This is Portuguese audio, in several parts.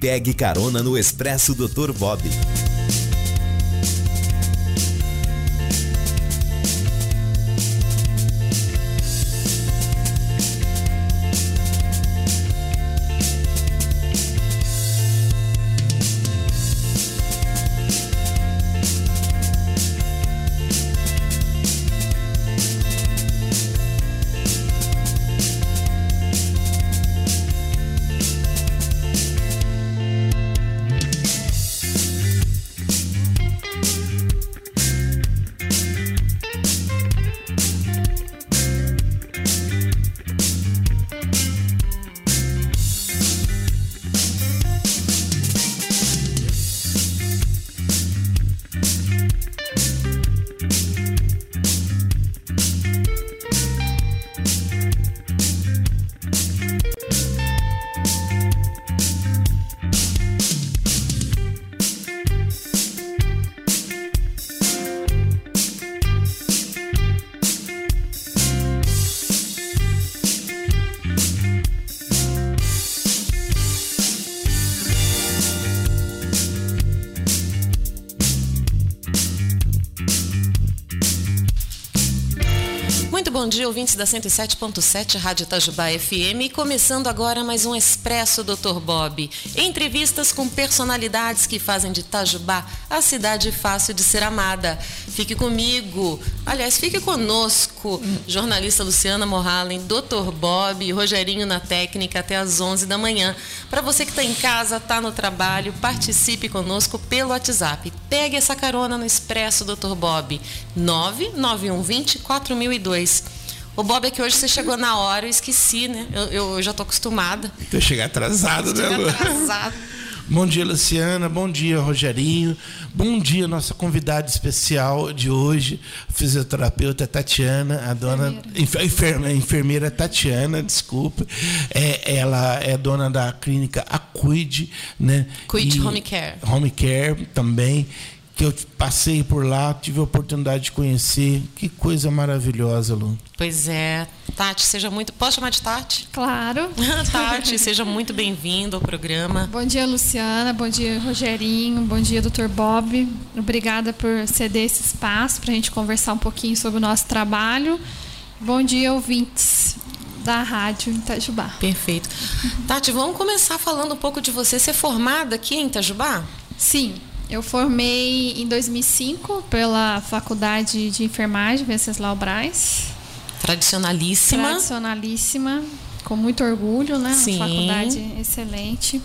Pegue carona no Expresso Dr. Bob. Ouvintes da 107.7 Rádio Itajubá FM. Começando agora mais um Expresso Dr. Bob. Entrevistas com personalidades que fazem de Itajubá a cidade fácil de ser amada. Fique comigo, aliás, fique conosco, jornalista Luciana Morhalen, Dr. Bob, Rogerinho na técnica até às 11 da manhã. Para você que está em casa, está no trabalho, participe conosco pelo WhatsApp. Pegue essa carona no Expresso Dr. Bob, 99120 4002. O Bob é que hoje você chegou na hora, eu esqueci, né? Eu, eu já tô acostumada. Eu cheguei atrasado, né, Lu? Atrasado. Bom dia, Luciana. Bom dia, Rogerinho. Bom dia, nossa convidada especial de hoje, fisioterapeuta Tatiana, a dona enfermeira, enfermeira Tatiana, desculpa. É, ela é dona da clínica Acuide, né? Cuide Home Care. Home Care também que eu passei por lá, tive a oportunidade de conhecer. Que coisa maravilhosa, Lu. Pois é. Tati, seja muito. Posso chamar de Tati? Claro. Tati, seja muito bem-vindo ao programa. Bom dia, Luciana. Bom dia, Rogerinho. Bom dia, Dr. Bob. Obrigada por ceder esse espaço para a gente conversar um pouquinho sobre o nosso trabalho. Bom dia, ouvintes da rádio Itajubá. Perfeito. Tati, vamos começar falando um pouco de você. Você é formada aqui em Itajubá? Sim. Eu formei em 2005 pela Faculdade de Enfermagem Venceslau Braz. Tradicionalíssima. Tradicionalíssima, com muito orgulho, né? Sim. Uma faculdade excelente.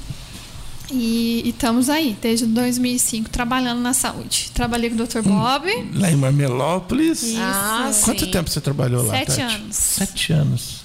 E, e, estamos aí, desde 2005, trabalhando na saúde. Trabalhei com o Dr. Bob. Lá em Marmelópolis. Isso. Ah, Quanto sim. tempo você trabalhou lá, Sete Tati? anos. Sete anos.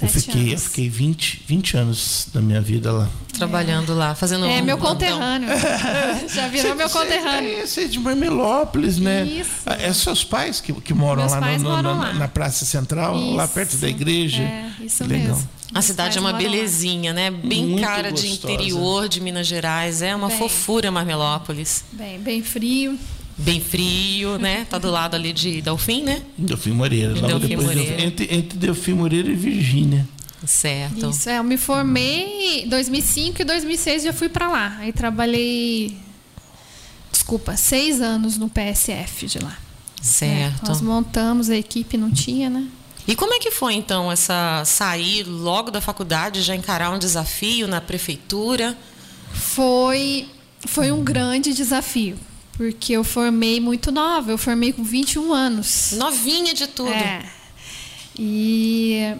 Eu fiquei, eu anos. fiquei 20, 20 anos da minha vida lá. Trabalhando lá, fazendo É um meu plantão. conterrâneo. Já virou meu conterrâneo. É, Você é de Marmelópolis, né? Isso. É seus pais que, que moram lá, pais no- no- moram na, lá. na Praça Central, lá Isso. perto da igreja. É, isso legal. mesmo. A cidade é uma lá. belezinha, né? Bem Muito cara de gostosa. interior de Minas Gerais. É uma Bem. fofura Marmelópolis. Bem, bem frio. Bem frio, né? Tá do lado ali de Delfim, né? Delfim Moreira. Logo Delfim depois, Moreira. Delfim- entre, entre Delfim Moreira e Virgínia. Certo. Isso, é, eu me formei em 2005 e 2006 já fui para lá. Aí trabalhei, desculpa, seis anos no PSF de lá. Certo. É, nós montamos a equipe, não tinha, né? E como é que foi então essa sair logo da faculdade, já encarar um desafio na prefeitura? Foi, foi um grande desafio, porque eu formei muito nova, eu formei com 21 anos. Novinha de tudo. É. E,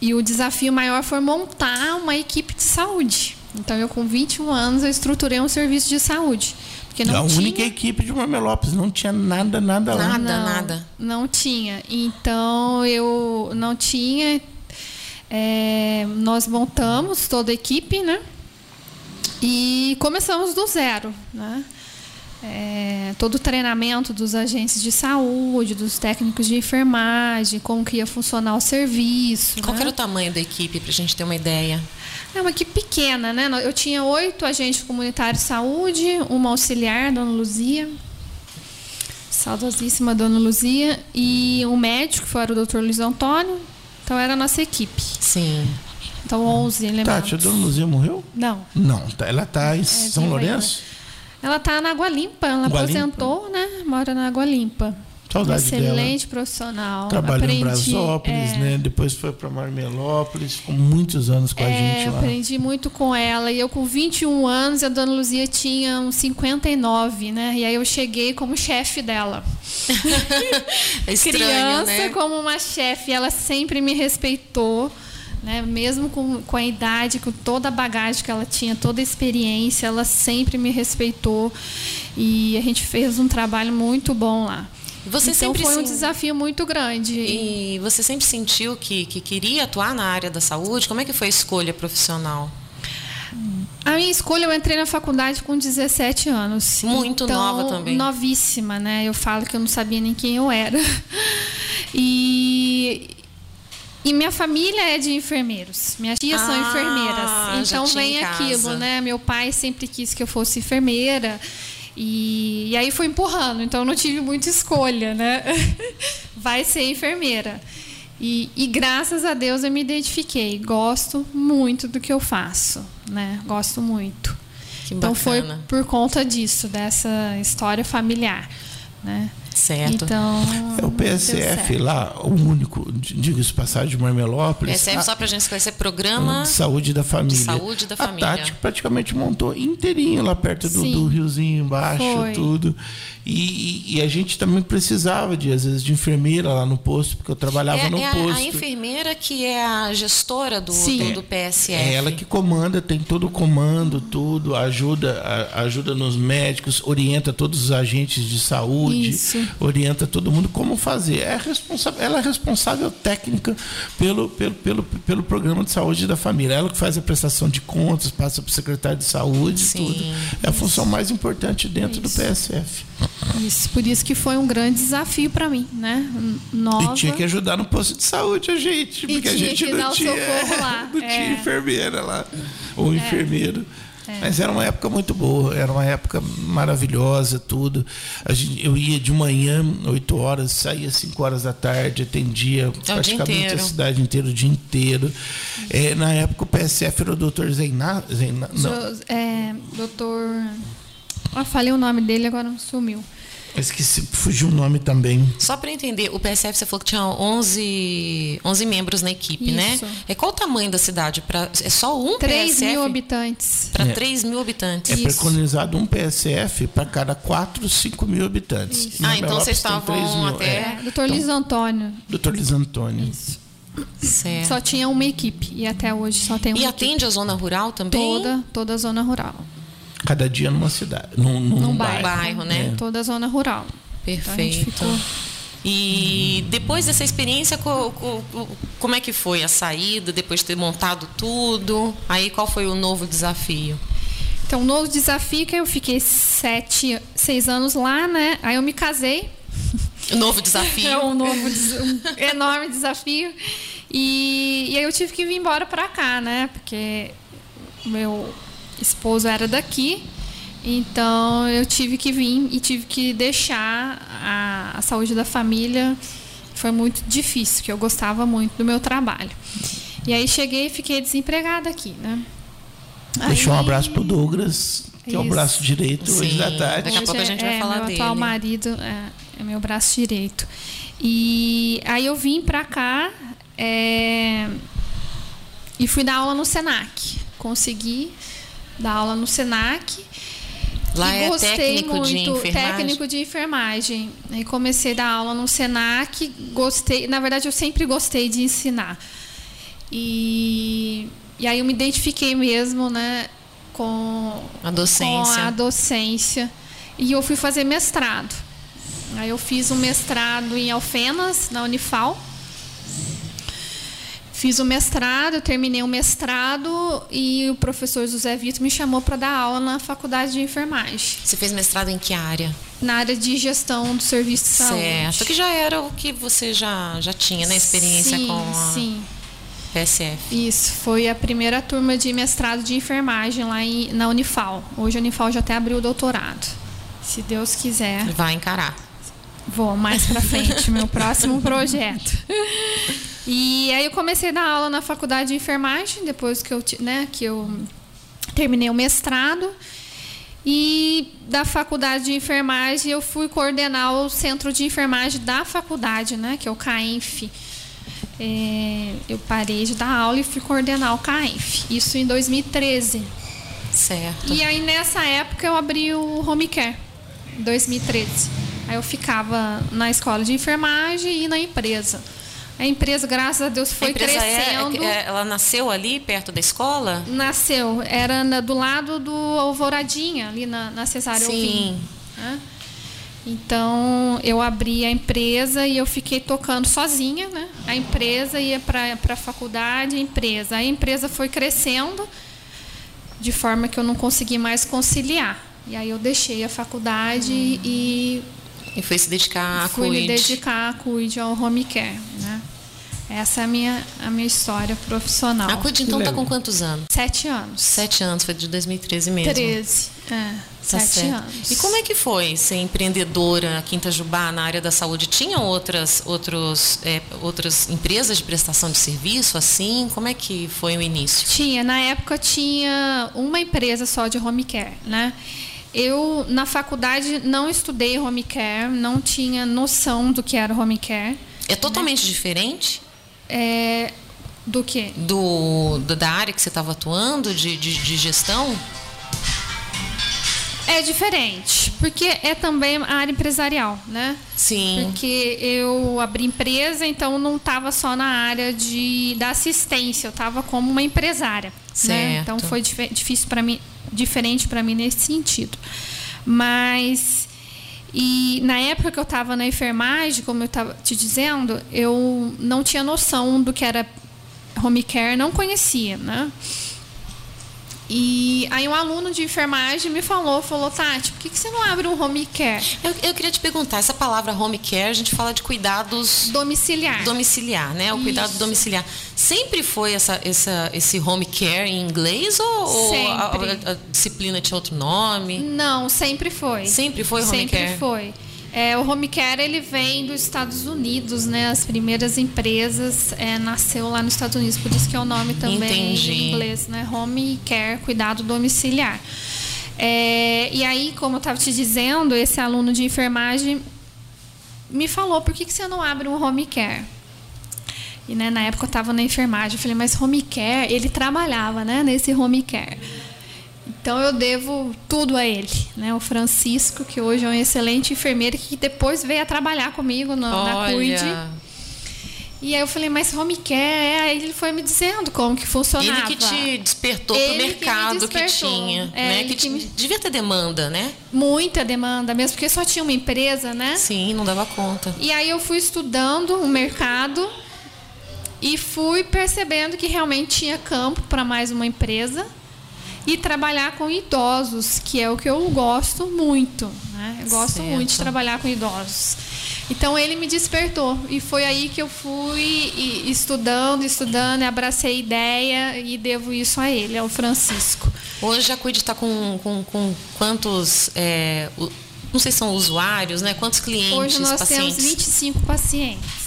e o desafio maior foi montar uma equipe de saúde. Então, eu com 21 anos, eu estruturei um serviço de saúde. Porque não a tinha... única equipe de Marmelópolis. Não tinha nada, nada lá. Nada, não, nada. Não tinha. Então eu não tinha. É, nós montamos toda a equipe, né? E começamos do zero, né? É, todo o treinamento dos agentes de saúde, dos técnicos de enfermagem, como que ia funcionar o serviço. Qual né? era o tamanho da equipe, pra gente ter uma ideia? É uma equipe pequena, né? Eu tinha oito agentes comunitários de saúde, uma auxiliar, Dona Luzia, saudosíssima Dona Luzia, e um médico, que foi o Dr. Luiz Antônio. Então era a nossa equipe. Sim. Então, 11 elementos. Tati, a dona Luzia morreu? Não. Não, tá- ela está em São viva Lourenço? Ela tá na Água Limpa, ela Água aposentou, né? Mora na Água Limpa. Saudade Excelente profissional. Trabalhou aprendi, em Brasópolis, é, né? Depois foi para Marmelópolis, ficou muitos anos com a É, gente lá. aprendi muito com ela. E eu com 21 anos, e a dona Luzia tinha uns 59, né? E aí eu cheguei como chefe dela. É estranho, Criança né? como uma chefe, ela sempre me respeitou. Né? Mesmo com, com a idade, com toda a bagagem que ela tinha, toda a experiência, ela sempre me respeitou. E a gente fez um trabalho muito bom lá. Você então sempre foi um desafio muito grande. E você sempre sentiu que, que queria atuar na área da saúde? Como é que foi a escolha profissional? A minha escolha, eu entrei na faculdade com 17 anos. Muito Então, nova também. Novíssima, né? Eu falo que eu não sabia nem quem eu era. E, e minha família é de enfermeiros. Minhas tias são Ah, enfermeiras. já Então vem casa. aquilo, né? Meu pai sempre quis que eu fosse enfermeira. E, e aí foi empurrando, então eu não tive muita escolha, né? Vai ser enfermeira. E, e graças a Deus eu me identifiquei. Gosto muito do que eu faço, né? Gosto muito. Que Então foi por conta disso, dessa história familiar, né? Certo. Então. É o PSF lá, o único, diga-se de passagem, de Marmelópolis. PSF, a- só pra gente esquecer, programa de saúde da família. saúde da família. A Tati praticamente montou inteirinho lá perto do, do riozinho embaixo, Foi. tudo. E, e- a gente também precisava de, às vezes, de enfermeira lá no posto, porque eu trabalhava é, no é a- posto. a, enfermeira que é a gestora do, Sim. do, do PSF. É ela que comanda, tem todo o comando, tudo, ajuda, ajuda nos médicos, orienta todos os agentes de saúde, Isso. orienta todo mundo como fazer. É responsável, ela é responsável técnica pelo, pelo, pelo, pelo programa de saúde da família. Ela que faz a prestação de contas, passa para o secretário de saúde, Sim, tudo. É a função mais importante dentro Isso. do PSF. Isso, por isso que foi um grande desafio para mim, né? Nova. E tinha que ajudar no posto de saúde a gente, porque a gente não tinha, lá, não tinha é. enfermeira lá, ou enfermeiro. Mas era uma época muito boa, era uma época maravilhosa, tudo. A gente, eu ia de manhã, 8 horas, saía 5 horas da tarde, atendia praticamente a cidade inteira, o dia inteiro. É, na época o PSF era o doutor Zeina, Zeina não, Jo- é, doutor. Ah, falei o nome dele, agora sumiu. esqueci, fugiu o nome também. Só para entender, o PSF você falou que tinha 11, 11 membros na equipe, né? Isso. É qual o tamanho da cidade? Pra, é só um 3 PSF? mil habitantes. Para É. 3 mil habitantes. É Isso. preconizado um PSF para cada 4, 5 mil habitantes. Isso. Ah, então vocês estavam 3 até- é. É, doutor Luiz Antônio. Doutor Luiz Antônio. Certo. Só tinha uma equipe. E até hoje só tem uma E equipe. atende a zona rural também? Toda, toda a zona rural. Cada dia numa cidade, num, num, Num bairro. bairro. né? Toda a zona rural. Então, a gente Perfeito. ficou- E depois dessa experiência, co- co- co- como é que foi a saída, depois de ter montado tudo? Aí qual foi o novo desafio? Então, um novo desafio que eu fiquei sete, seis anos lá, né? Aí eu me casei. O novo desafio? É um novo, um enorme desafio. E, e aí eu tive que vir embora para cá, né? Porque o meu esposo era daqui. Então eu tive que vir e tive que deixar a, a saúde da família. Foi muito difícil, porque eu gostava muito do meu trabalho. E aí cheguei e fiquei desempregada aqui, né? Deixou um Aí- abraço pro Douglas, que é o Isso. braço direito hoje Sim, da tarde. daqui a pouco a gente vai é, falar meu dele. atual marido é, é meu braço direito. E aí eu vim pra cá é, e fui dar aula no Senac. Consegui dar aula no Senac. Lá e é gostei técnico muito, de enfermagem? técnico de enfermagem. Aí comecei a dar aula no Senac, gostei, na verdade eu sempre gostei de ensinar. E, e aí eu me identifiquei mesmo, né, com A docência. com a docência. E eu fui fazer mestrado. Aí eu fiz um mestrado em Alfenas, na Unifal. Fiz o mestrado, terminei o mestrado e o professor José Vitor me chamou para dar aula na faculdade de enfermagem, Você fez mestrado em que área? na área de gestão do serviço de saúde. Certo. Que já era o que você já, já tinha, né? Experiência sim, com a Sim, PSF. isso. Foi a primeira turma de mestrado de enfermagem lá em, na Unifal. Hoje a Unifal já até abriu o doutorado. Se Deus quiser. Vai encarar. Vou mais pra frente, meu próximo projeto. E aí eu comecei a dar aula na faculdade de enfermagem, depois que eu, né, que eu terminei o mestrado. E da faculdade de enfermagem eu fui coordenar o centro de enfermagem da faculdade, né, que é o CAENF. É, eu parei de dar aula e fui coordenar o CAENF. Isso em 2013. Certo. E aí nessa época eu abri o Home Care, 2013. Aí eu ficava na escola de enfermagem e na empresa. A empresa, graças a Deus, foi a empresa crescendo. É, é, ela nasceu ali perto da escola? Nasceu, era na, do lado do Alvoradinha, ali na, na Cesárea Sim. Né? Então eu abri a empresa e eu fiquei tocando sozinha, né? A empresa ia para a faculdade, a empresa. A empresa foi crescendo de forma que eu não consegui mais conciliar. E aí eu deixei a faculdade e E foi se dedicar a fui me dedicar a cuide ao home care, né? Essa é a minha, a minha história profissional. A Cuide, então, tá com quantos anos? Sete anos. Sete anos, foi de 2013 mesmo. 13. É, Tá sete certo. anos. E como é que foi ser empreendedora aqui em Itajubá na área da saúde? Tinha outras, outros, é, outras empresas de prestação de serviço assim? Como é que foi o início? Tinha, na época tinha uma empresa só de home care, né? Eu, na faculdade, não estudei home care, não tinha noção do que era home care. É totalmente diferente É, do que? do, do- da área que você estava atuando, de, de, de gestão? É diferente, porque é também a área empresarial, né? Sim. Porque eu abri empresa, então não estava só na área de, da assistência, eu estava como uma empresária. Né? Certo. Então foi dife- difícil para mim, diferente para mim nesse sentido. Mas e na época que eu estava na enfermagem, como eu estava te dizendo, eu não tinha noção do que era home care, não conhecia, né? E aí um aluno de enfermagem me falou, falou, Tati, por que, que você não abre um home care Eu, eu queria te perguntar, essa palavra home care, a gente fala de cuidados domiciliar? domiciliar, né? O cuidado Isso. domiciliar. Sempre foi essa, essa, esse home care em inglês ou, ou a, Sempre. a- a disciplina tinha outro nome? Não, sempre foi. Sempre foi home sempre care? foi. É, o home care ele vem dos Estados Unidos, né? As primeiras empresas é, nasceu lá nos Estados Unidos, por isso que é o nome também Entendi. em inglês, né? Home care, cuidado domiciliar. É, e aí, como eu estava te dizendo, esse aluno de enfermagem me falou, por que, que você não abre um home care? E né, na época eu estava na enfermagem, eu falei, mas home care, ele trabalhava né, nesse home care. Então eu devo tudo a ele, né? O Francisco, que hoje é um excelente enfermeiro, que depois veio a trabalhar comigo no, na. Olha, E aí eu falei, mas home care, é, aí ele foi me dizendo como que funcionava. ele que te despertou Ele pro que me mercado que, despertou. tinha, É, né? Que, que me- devia ter demanda, né? Muita demanda, mesmo porque só tinha uma empresa, né? Sim, não dava conta. E aí eu fui estudando o mercado e fui percebendo que realmente tinha campo para mais uma empresa e trabalhar com idosos, que é o que eu gosto muito. Né? Eu gosto Certo. muito de trabalhar com idosos. Então ele me despertou e foi aí que eu fui estudando, estudando, e abracei a ideia e devo isso a ele, ao Francisco. Hoje a Cuide está com, com, com quantos, é, não sei se são usuários, né? Quantos clientes, Hoje nós pacientes? temos 25 pacientes.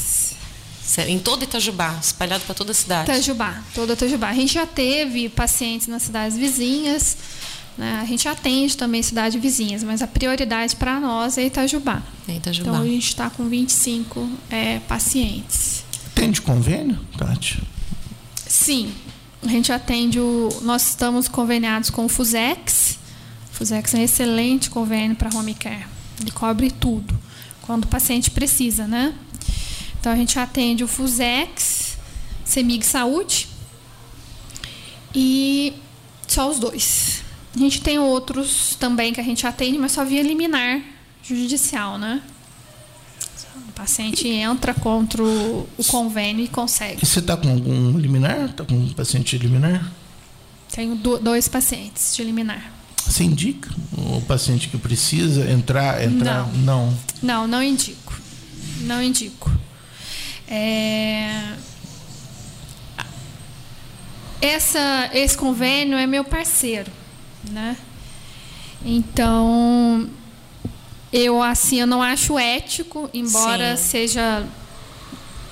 Em todo Itajubá, espalhado para toda a cidade. Itajubá, toda Itajubá. A gente já teve pacientes nas cidades vizinhas, né? a gente atende também cidades vizinhas, mas a prioridade para nós é Itajubá. É Itajubá. Então a gente está com 25 é, pacientes. Tem de convênio, Tati? Sim, a gente atende o. Nós estamos conveniados com o Fusex. O Fusex é um excelente convênio para home care. Ele cobre tudo, quando o paciente precisa, né? Então a gente atende o Fusex, Semig Saúde e só os dois. A gente tem outros também que a gente atende, mas só via liminar judicial, né? O paciente entra contra o, o convênio e consegue. E você está com algum liminar? Está com um paciente liminar? Tenho do- dois pacientes de liminar. Você indica o paciente que precisa entrar? entrar? Não. Não, não indico. Não indico. É, Essa, esse convênio é meu parceiro, né? Então, eu assim, eu não acho ético, embora Sim. seja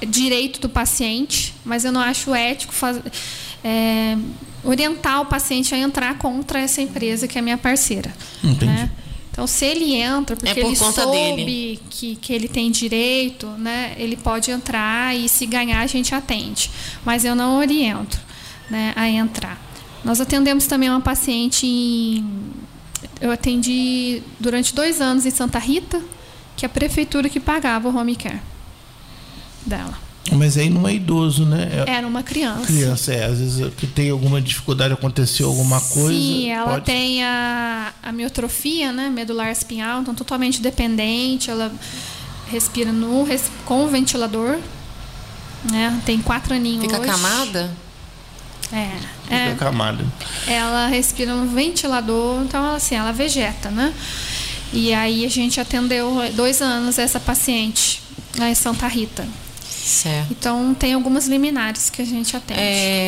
direito do paciente, mas eu não acho ético faz, é, orientar o paciente a entrar contra essa empresa que é minha parceira. Entendi. Né? Então, se ele entra porque É por ele soube dele. que, que ele tem direito, né, ele pode entrar e se ganhar a gente atende. Mas eu não oriento né, a entrar. Nós atendemos também uma paciente em. Eu atendi durante dois anos em Santa Rita, que é a prefeitura que pagava o home care dela. Mas aí não é idoso, né? É Era uma criança. criança, é. Às vezes que tem alguma dificuldade, aconteceu alguma coisa. Sim, ela pode- tem a, a miotrofia, né, medular espinhal, então totalmente dependente, ela respira no, res- com o ventilador, né, tem quatro aninhos Fica hoje. camada? É, Fica é, camada. ela respira no ventilador, então ela, assim, ela vegeta, né? E aí a gente atendeu dois anos essa paciente lá em Santa Rita. Certo. Então tem algumas liminares que a gente atende. É,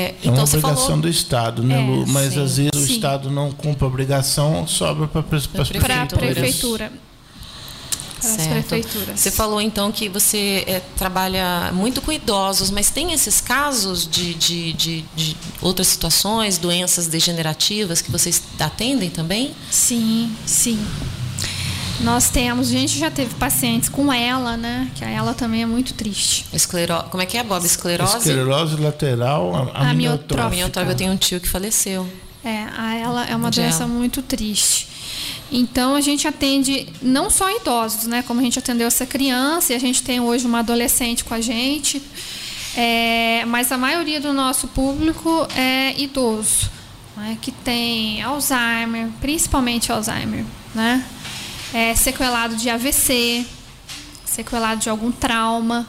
É então uma você obrigação falou do Estado, né, É, Lu? Mas sim, às vezes o sim. Estado não cumpre a obrigação, sobra para as para a prefeituras. prefeitura. Para as Certo. prefeituras. Você falou então que você é, trabalha muito com idosos, mas tem esses casos de, de, de, de outras situações, doenças degenerativas que vocês atendem também? Sim, sim. Nós temos, a gente já teve pacientes com ela, né? Que a ela também é muito triste. Esclero... Como é que é, Bob? Esclerose? Esclerose lateral, a- Amiotrófica. Amiotrofe. Eu tenho um tio que faleceu. É, a ela é uma doença muito triste. Então a gente atende não só idosos, né? Como a gente atendeu essa criança e a gente tem hoje uma adolescente com a gente. É, mas a maioria do nosso público é idoso, né, que tem Alzheimer, principalmente Alzheimer, né? É, sequelado de AVC, sequelado de algum trauma,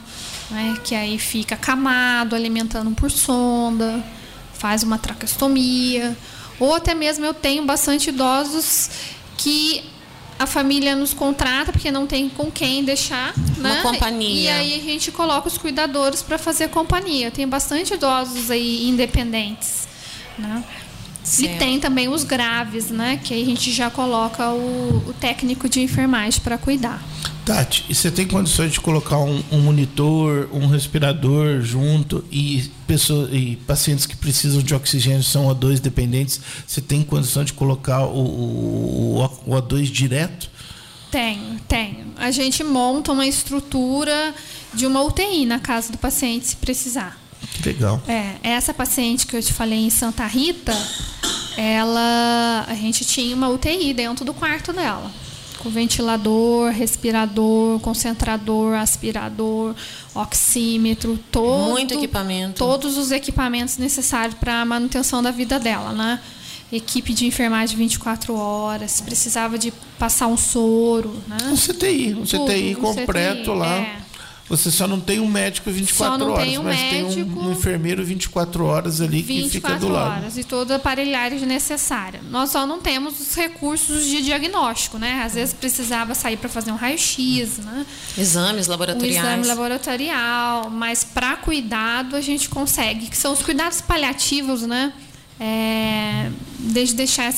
né, que aí fica acamado, alimentando por sonda, faz uma traqueostomia, ou até mesmo eu tenho bastante idosos que a família nos contrata porque não tem com quem deixar, Uma né? companhia. E aí a gente coloca os cuidadores para fazer companhia. Eu tenho bastante idosos aí independentes, né? E Certo. tem também os graves, né? Que aí a gente já coloca o, o técnico de enfermagem para cuidar. Tati, e você tem condições de colocar um, um monitor, um respirador junto e, pessoas, e pacientes que precisam de oxigênio são O2 dependentes, você tem condição de colocar o, o, o O2 direto? Tenho, tenho. A gente monta uma estrutura de uma UTI na casa do paciente, se precisar. Que legal. É, essa paciente que eu te falei em Santa Rita, ela, a gente tinha uma UTI dentro do quarto dela, com ventilador, respirador, concentrador, aspirador, oxímetro, todo, Muito equipamento. todos os equipamentos necessários para a manutenção da vida dela, né? Equipe de enfermagem 24 horas, precisava de passar um soro, né? Um CTI, um Tudo, CTI um completo CTI, lá. é. Você só não tem um médico 24 Só não horas, tem um mas tem médico. um, um enfermeiro 24 horas ali que fica 24 do lado. horas e toda a aparelhagem necessária. Nós só não temos os recursos de diagnóstico, né? Às vezes precisava sair para fazer um raio-x, né? Exames Um laboratoriais. exame laboratorial, mas para cuidado a gente consegue, que são os cuidados paliativos, né? É, desde deixar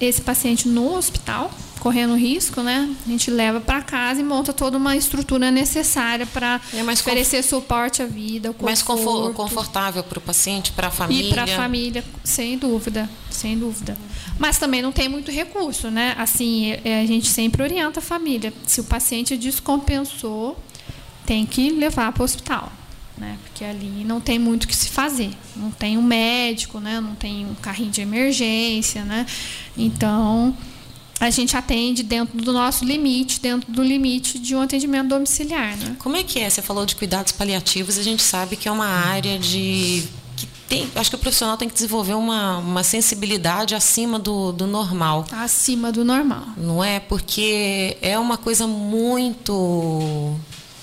esse paciente no hospital, correndo risco, né? A gente leva para casa e monta toda uma estrutura necessária para É mais conf- oferecer suporte à vida, Mais confo- conforto. confortável para o paciente, para a família. E para a família, sem dúvida, sem dúvida. Mas também não tem muito recurso, né? Assim, é- a gente sempre orienta a família. Se o paciente descompensou, tem que levar para o hospital, né? Porque ali não tem muito o que se fazer. Não tem um médico, né? Não tem um carrinho de emergência, né? Então, a gente atende dentro do nosso limite, dentro do limite de um atendimento domiciliar, né? Como é que é? Você falou de cuidados paliativos, a gente sabe que é uma área de. Que tem, acho que o profissional tem que desenvolver uma, uma sensibilidade acima do, do normal. Acima do normal. Não é? Porque é uma coisa muito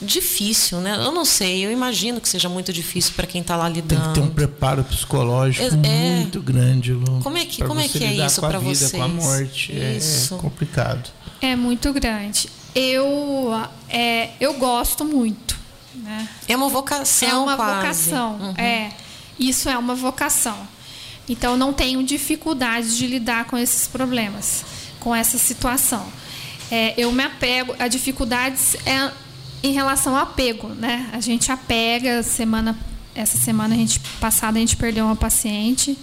difícil, né? Eu não sei, eu imagino que seja muito difícil para quem está lá Tem lidando. que ter um preparo psicológico É- muito grande, Lu. Como é que- como é você que é isso com a pra vida, com a morte. É- Isso. É complicado. É muito grande. Eu, é, eu gosto muito. Né? É uma vocação, É uma quase. vocação. Uhum. É, isso é uma vocação. Então não tenho dificuldade de lidar com esses problemas, com essa situação. É, eu me apego. A dificuldade é em relação ao apego, né? A gente apega, semana, essa semana a gente passada a gente perdeu uma paciente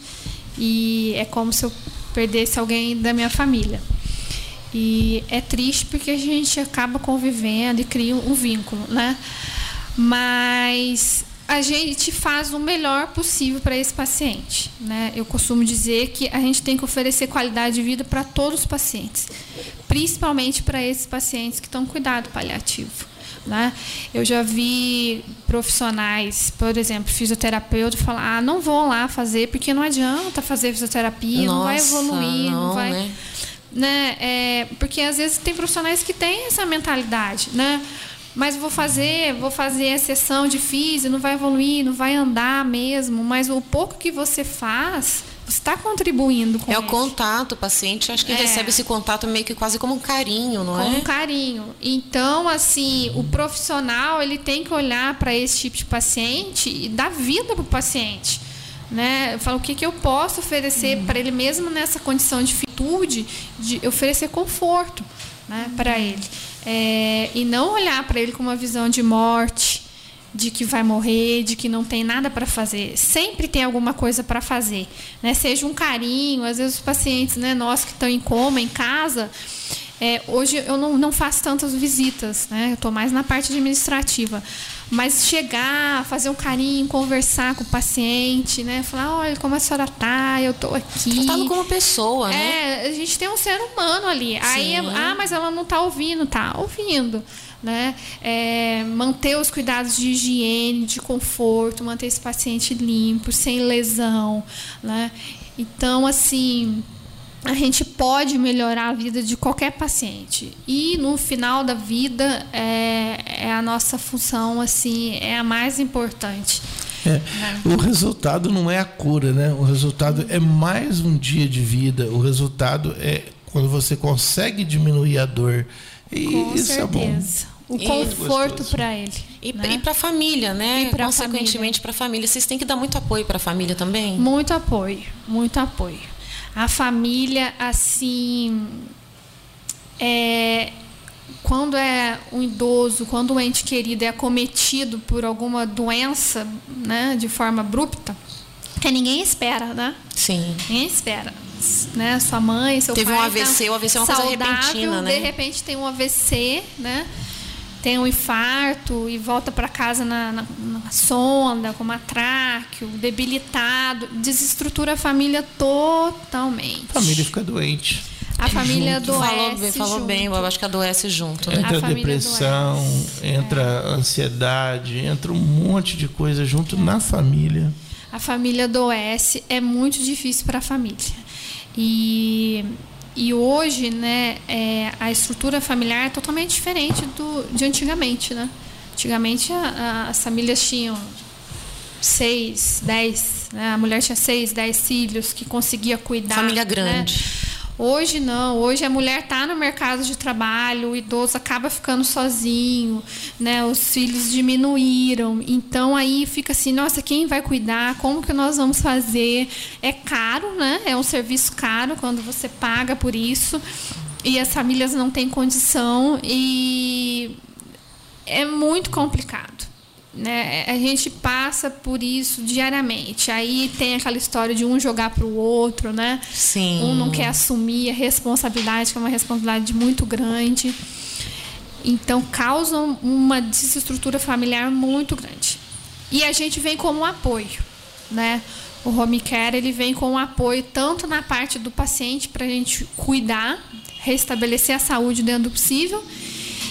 e é como se eu perdesse alguém da minha família. E é triste porque a gente acaba convivendo e cria um vínculo, né? Mas a gente faz o melhor possível para esse paciente. Né? Eu costumo dizer que a gente tem que oferecer qualidade de vida para todos os pacientes, principalmente para esses pacientes que estão em cuidado paliativo. Né? Eu já vi profissionais, por exemplo, fisioterapeuta, falar: ah, não vou lá fazer porque não adianta fazer fisioterapia, Nossa, não vai evoluir, não, não vai. Né? né? É, porque às vezes tem profissionais que têm essa mentalidade, né? Mas vou fazer, vou fazer a sessão de físico, não vai evoluir, não vai andar mesmo. Mas o pouco que você faz, está contribuindo com É isso. o contato, o paciente acho que é. recebe esse contato meio que quase como um carinho, não como é? Como um carinho. Então, assim, o profissional ele tem que olhar para esse tipo de paciente e dar vida para o paciente. Né? Eu falo o que, que eu posso oferecer hum. para ele mesmo nessa condição de fitude, de oferecer conforto né, hum. para ele. É, e não olhar para ele com uma visão de morte, de que vai morrer, de que não tem nada para fazer. Sempre tem alguma coisa para fazer, né? Seja um carinho, às vezes os pacientes, né, nós que estão em coma em casa, é, hoje eu não, não faço tantas visitas, né? Eu estou mais na parte administrativa. Mas chegar, fazer um carinho, conversar com o paciente, né? Falar, olha, como a senhora tá, eu estou aqui. Tratado como pessoa, né? É, a gente tem um ser humano ali. Sim. Aí, ah, mas ela não está ouvindo, tá ouvindo. Né? É, manter os cuidados de higiene, de conforto, manter esse paciente limpo, sem lesão, né? Então, assim, a gente pode melhorar a vida de qualquer paciente. E no final da vida é, é a nossa função assim é a mais importante. É, o resultado não é a cura né? O resultado é mais um dia de vida. O resultado é quando você consegue diminuir a dor. E Com isso certeza. é bom. o conforto para ele e, né? e para a família né? E consequentemente para a família. Vocês têm que dar muito apoio para a família também? Muito apoio muito apoio a família, assim, é, quando é um idoso, quando um ente querido é acometido por alguma doença, né, de forma abrupta, que ninguém espera, né? Sim. Ninguém espera. Né? Sua mãe, seu Teve pai. Teve um AVC, tá o AVC é uma saudável, coisa repentina, né? De repente tem um AVC, né? Tem um infarto e volta para casa na, na, na, sonda, com matráqueo, debilitado, desestrutura a família totalmente. A família fica doente. A família junto. adoece. Falou, bem, falou junto. bem, eu acho que adoece junto. Né? Entra a depressão, adoece. entra é. ansiedade, entra um monte de coisa junto é. na família. A família adoece, é muito difícil para a família. E e hoje, né, é, a estrutura familiar é totalmente diferente do, de antigamente, né? Antigamente a, a, as famílias tinham seis, dez, né? a mulher tinha seis, dez filhos que conseguia cuidar. Família grande. Né? Hoje não, hoje a mulher está no mercado de trabalho, o idoso acaba ficando sozinho, né? Os filhos diminuíram. Então aí fica assim, nossa, quem vai cuidar? Como que nós vamos fazer? É caro, né? É um serviço caro quando você paga por isso. E as famílias não têm condição e é muito complicado. Né? A gente passa por isso diariamente. Aí tem aquela história de um jogar para o outro, né? Sim. Um não quer assumir a responsabilidade, que é uma responsabilidade muito grande. Então causam uma desestrutura familiar muito grande. E a gente vem como um apoio, né? O home care ele vem com um apoio tanto na parte do paciente para a gente cuidar, restabelecer a saúde dentro do possível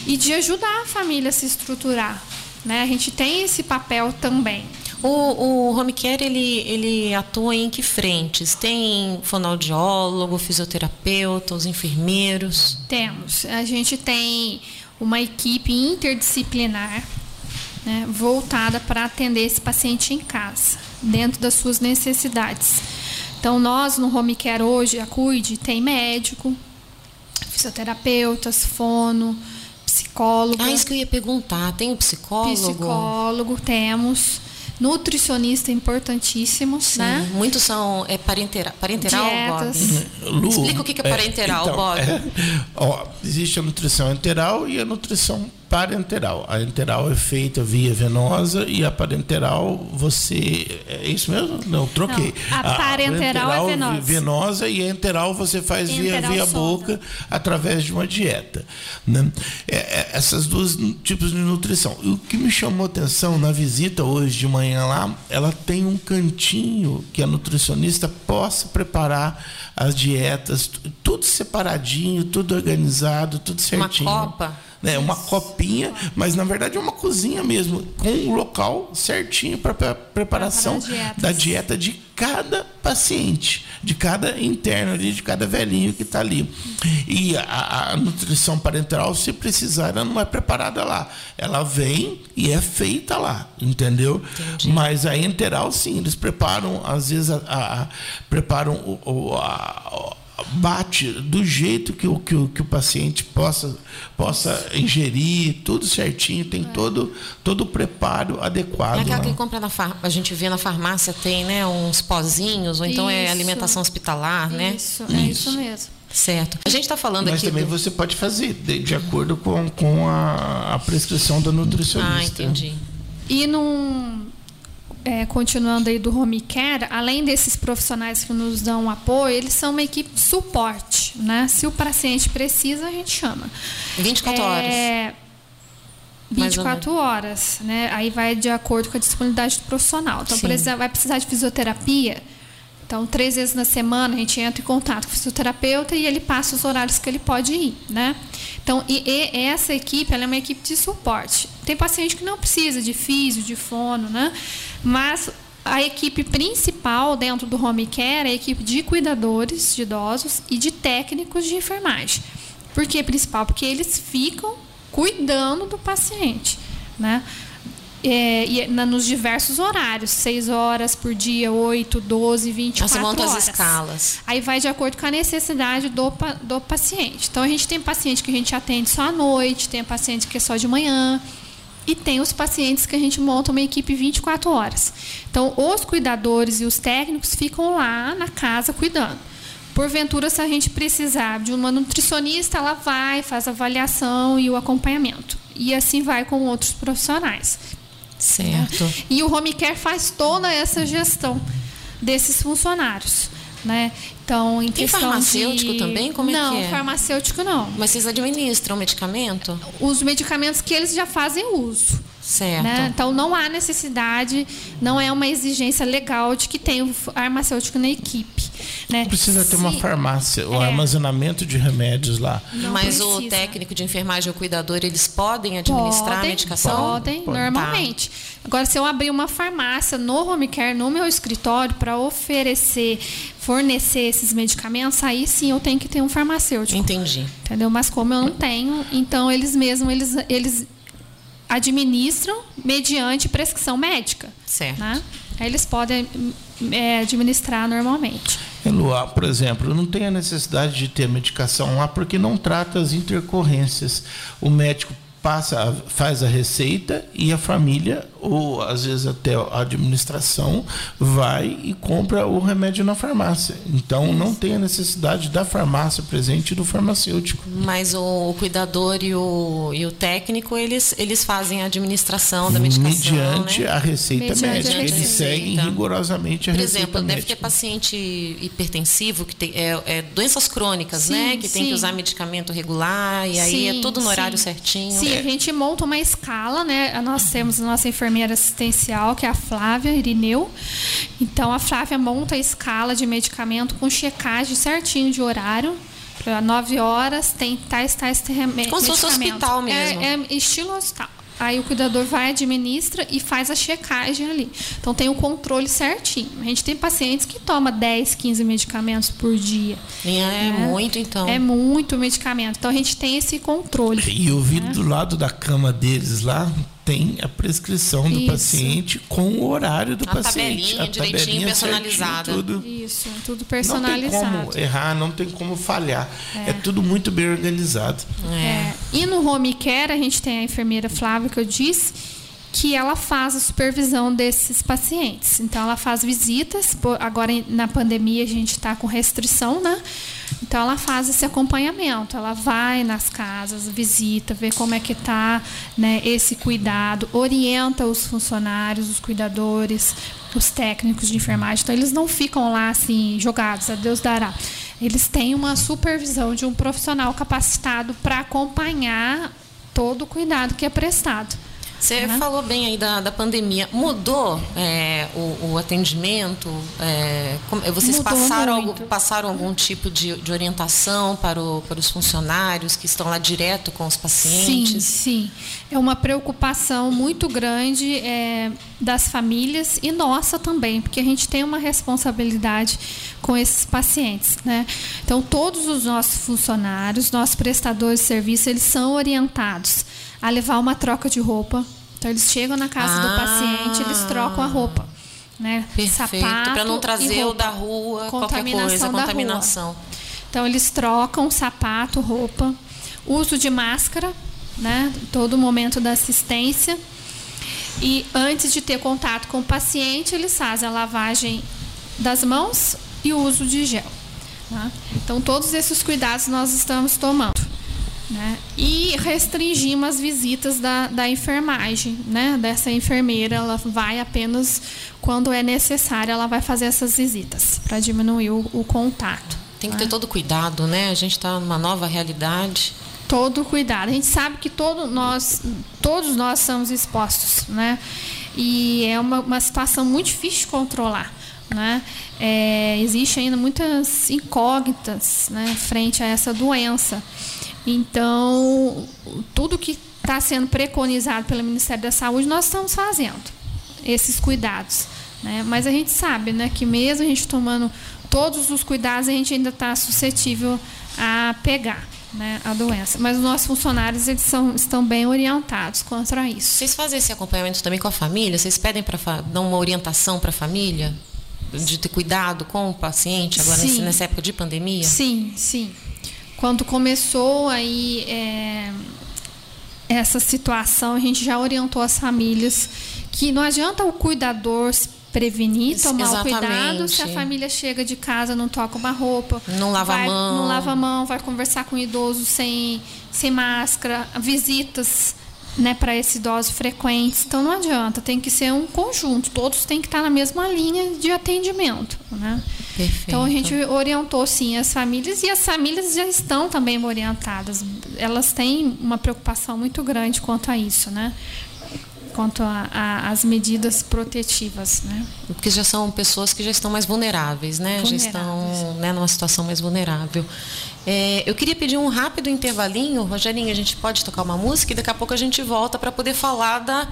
e de ajudar a família a se estruturar, né? A gente tem esse papel também. O, o home care ele, ele atua em que frentes? Tem fonoaudiólogo, fisioterapeuta, os enfermeiros? Temos. A gente tem uma equipe interdisciplinar né, voltada para atender esse paciente em casa, dentro das suas necessidades. Então, nós no home care hoje, a Cuide, tem médico, fisioterapeutas, fono, psicólogo. Ah, isso que eu ia perguntar. Tem o psicólogo? Psicólogo, temos. Nutricionista importantíssimo, Sim, né? Muitos são é, parentera, parenteral, Dietas. Bob? Lu, Explica o que é parenteral, então, Bob. é, ó, existe a nutrição enteral e a nutrição parenteral. A enteral é feita via venosa e a parenteral você. É isso mesmo? Não, troquei. Não, a parenteral é venosa. venosa e a enteral você faz via, via boca através de uma dieta. Né? É, é, essas duas tipos de nutrição. O que me chamou atenção na visita hoje de manhã lá, ela tem um cantinho que a nutricionista possa preparar as dietas, tudo separadinho, tudo organizado, tudo certinho. Uma copa né, uma copinha, mas na verdade é uma cozinha mesmo, com o local certinho para a preparação da dieta de cada paciente, de cada interno ali, de cada velhinho que está ali. E a, a, nutrição parenteral, se precisar, ela não é preparada lá. Ela vem e é feita lá, entendeu? Entendi. Mas a enteral, sim, eles preparam, às vezes, a, a preparam o, o a, bate do jeito que o, que o, que o paciente possa, possa ingerir, tudo certinho, tem é. todo, todo o preparo adequado. É aquela que compra na far... a gente vê na farmácia, tem né, uns pozinhos, ou então é isso. é alimentação hospitalar, né? Isso, é isso mesmo. Certo. A gente está falando Mas aqui. Mas também do... você pode fazer, de, de acordo com, com a, a prescrição da nutricionista. Ah, entendi. E num, é, continuando aí do home care, além desses profissionais que nos dão apoio, eles são uma equipe de suporte, né? Se o paciente precisa, a gente chama. 24 é, horas. 24 horas, né? Aí vai de acordo com a disponibilidade do profissional. Então, exemplo, vai precisar de fisioterapia. Então, três vezes na semana a gente entra em contato com o fisioterapeuta e ele passa os horários que ele pode ir, né? Então, e, e essa equipe, é uma equipe de suporte. Tem paciente que não precisa de físio, de fono, né? Mas a equipe principal dentro do home care é a equipe de cuidadores de idosos e de técnicos de enfermagem. Por que principal? Porque eles ficam cuidando do paciente, né? É, e na, nos diversos horários, 6 horas por dia, 8, 12, 24 Você monta horas. as escalas. Aí vai de acordo com a necessidade do, do paciente. Então a gente tem paciente que a gente atende só à noite, tem paciente que é só de manhã, e tem os pacientes que a gente monta uma equipe 24 horas. Então, os cuidadores e os técnicos ficam lá na casa cuidando. Porventura, se a gente precisar de uma nutricionista, ela vai, faz a avaliação e o acompanhamento. E assim vai com outros profissionais. Certo. Né? E o home care faz toda essa gestão desses funcionários. Né? Então, em e farmacêutico de... também? Como não, é que é? farmacêutico não. Mas vocês administram medicamento? Os medicamentos que eles já fazem uso. Certo. Né? Então não há necessidade, não é uma exigência legal de que tenha o farmacêutico na equipe. Né? Precisa ter uma farmácia, o é. armazenamento de remédios lá. Mas precisa. o técnico de enfermagem ou cuidador, eles podem administrar podem, a medicação? Podem, Pode. normalmente. Tá. Agora, se eu abrir uma farmácia no home care, no meu escritório, para oferecer, fornecer esses medicamentos, aí sim eu tenho que ter um farmacêutico. Entendi. Entendeu? Mas como eu não tenho, então eles mesmos, eles, eles administram mediante prescrição médica. Certo. Né? Aí eles podem é, administrar normalmente. Eloá, por exemplo, não tem a necessidade de ter medicação lá porque não trata as intercorrências. O médico passa, faz a receita e a família, ou às vezes até a administração, vai e compra o remédio na farmácia. Então não tem a necessidade da farmácia presente do farmacêutico. Mas o cuidador e o, e o técnico, eles, eles fazem a administração da medicação. Mediante né? a receita Mediante médica. A receita. Eles seguem rigorosamente a Por receita exemplo, médica. deve ter paciente hipertensivo, que tem é, é doenças crônicas, né? sim, né? Que sim. tem que usar medicamento regular, e aí é sim, é tudo no horário certinho. Sim, a gente monta uma escala, né? Nós temos a nossa enfermeira assistencial, que é a Flávia Irineu. Então, a Flávia monta a escala de medicamento com checagem certinho de horário. Para 9 horas tem tais, tais remédios. Como se fosse hospital mesmo. É, é estilo hospital. Aí o cuidador vai, administra e faz a checagem ali. Então tem o controle certinho. A gente tem pacientes que toma 10, 15 medicamentos por dia. É, é muito, então. É muito medicamento. Então a gente tem esse controle. E eu vi né? do lado da cama deles lá, tem a prescrição do Isso. paciente com o horário do a paciente. Tabelinha, a direitinho personalizada. Tudo. Isso, tudo personalizado. Não tem como errar, não tem como falhar. É, é tudo muito bem organizado. É. é. E no home care a gente tem a enfermeira Flávia que eu disse que ela faz a supervisão desses pacientes. Então ela faz visitas. Agora na pandemia a gente está com restrição, né? Então ela faz esse acompanhamento, ela vai nas casas, visita, vê como é que está né, esse cuidado, orienta os funcionários, os cuidadores, os técnicos de enfermagem. Então eles não ficam lá assim jogados, a Deus dará. Eles têm uma supervisão de um profissional capacitado para acompanhar todo o cuidado que é prestado. Você uhum. falou bem aí da, da pandemia. Mudou é, o, o, atendimento? É, como, vocês Mudou passaram, algum, passaram algum tipo de, de orientação para, o, para os funcionários que estão lá direto com os pacientes? Sim, sim. É uma preocupação muito grande é, das famílias e nossa também, porque a gente tem uma responsabilidade com esses pacientes. Né? Então, todos os nossos funcionários, nossos prestadores de serviço, eles são orientados a levar uma troca de roupa. Então eles chegam na casa ah, do paciente, eles trocam a roupa. Né? Perfeito, para não trazer o da rua, qualquer coisa, contaminação. Então eles trocam sapato, roupa, uso de máscara, né? Todo momento da assistência. E antes de ter contato com o paciente, eles fazem a lavagem das mãos e o uso de gel. Tá? Então todos esses cuidados nós estamos tomando. Né? E restringimos as visitas da, da enfermagem, né? dessa enfermeira. Ela vai apenas quando é necessário, ela vai fazer essas visitas para diminuir o, o, contato. Tem que né? ter todo cuidado, né? A gente está numa nova realidade. Todo cuidado. A gente sabe que todo nós, todos nós somos expostos, né? E é uma, uma situação muito difícil de controlar. Né? É, existe ainda muitas incógnitas né, frente a essa doença. Então, tudo que está sendo preconizado pelo Ministério da Saúde, nós estamos fazendo esses cuidados. Né? Mas a gente sabe né, que mesmo a gente tomando todos os cuidados, a gente ainda está suscetível a pegar né, a doença. Mas os nossos funcionários eles são, estão bem orientados contra isso. Vocês fazem esse acompanhamento também com a família? Vocês pedem para dar uma orientação para a família? De ter cuidado com o paciente agora nessa época de pandemia? Sim, sim. Quando começou aí é, essa situação, a gente já orientou as famílias que não adianta o cuidador prevenir, tomar Exatamente. o cuidado se a família chega de casa, não toca uma roupa, não lava vai, a mão, não lava a mão, vai conversar com o idoso sem, sem máscara, visitas né, para esses idosos frequentes. Então não adianta, tem que ser um conjunto, todos têm que estar na mesma linha de atendimento. Né? Perfeito. Então a gente orientou sim as famílias e as famílias já estão também orientadas. Elas têm uma preocupação muito grande quanto a isso, né? quanto às medidas protetivas, né? Porque já são pessoas que já estão mais vulneráveis, né? Vulneráveis. Já estão né, numa situação mais vulnerável. É, eu queria pedir um rápido intervalinho, Rogerinho, a gente pode tocar uma música e daqui a pouco a gente volta para poder falar da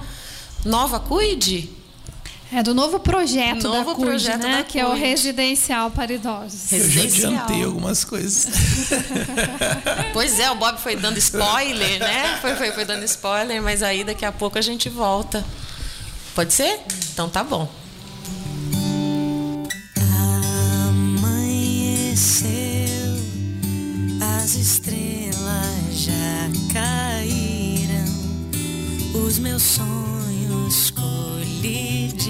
Nova Cuide? É do novo projeto novo da CUD, projeto né? Da que é o residencial para idosos. Eu já adiantei algumas coisas. pois é, o Bob foi dando spoiler, né? Foi, foi, foi dando spoiler, mas aí daqui a pouco a gente volta. Pode ser? Então tá bom. Amanheceu, as estrelas já caíram, os meus sonhos colidiram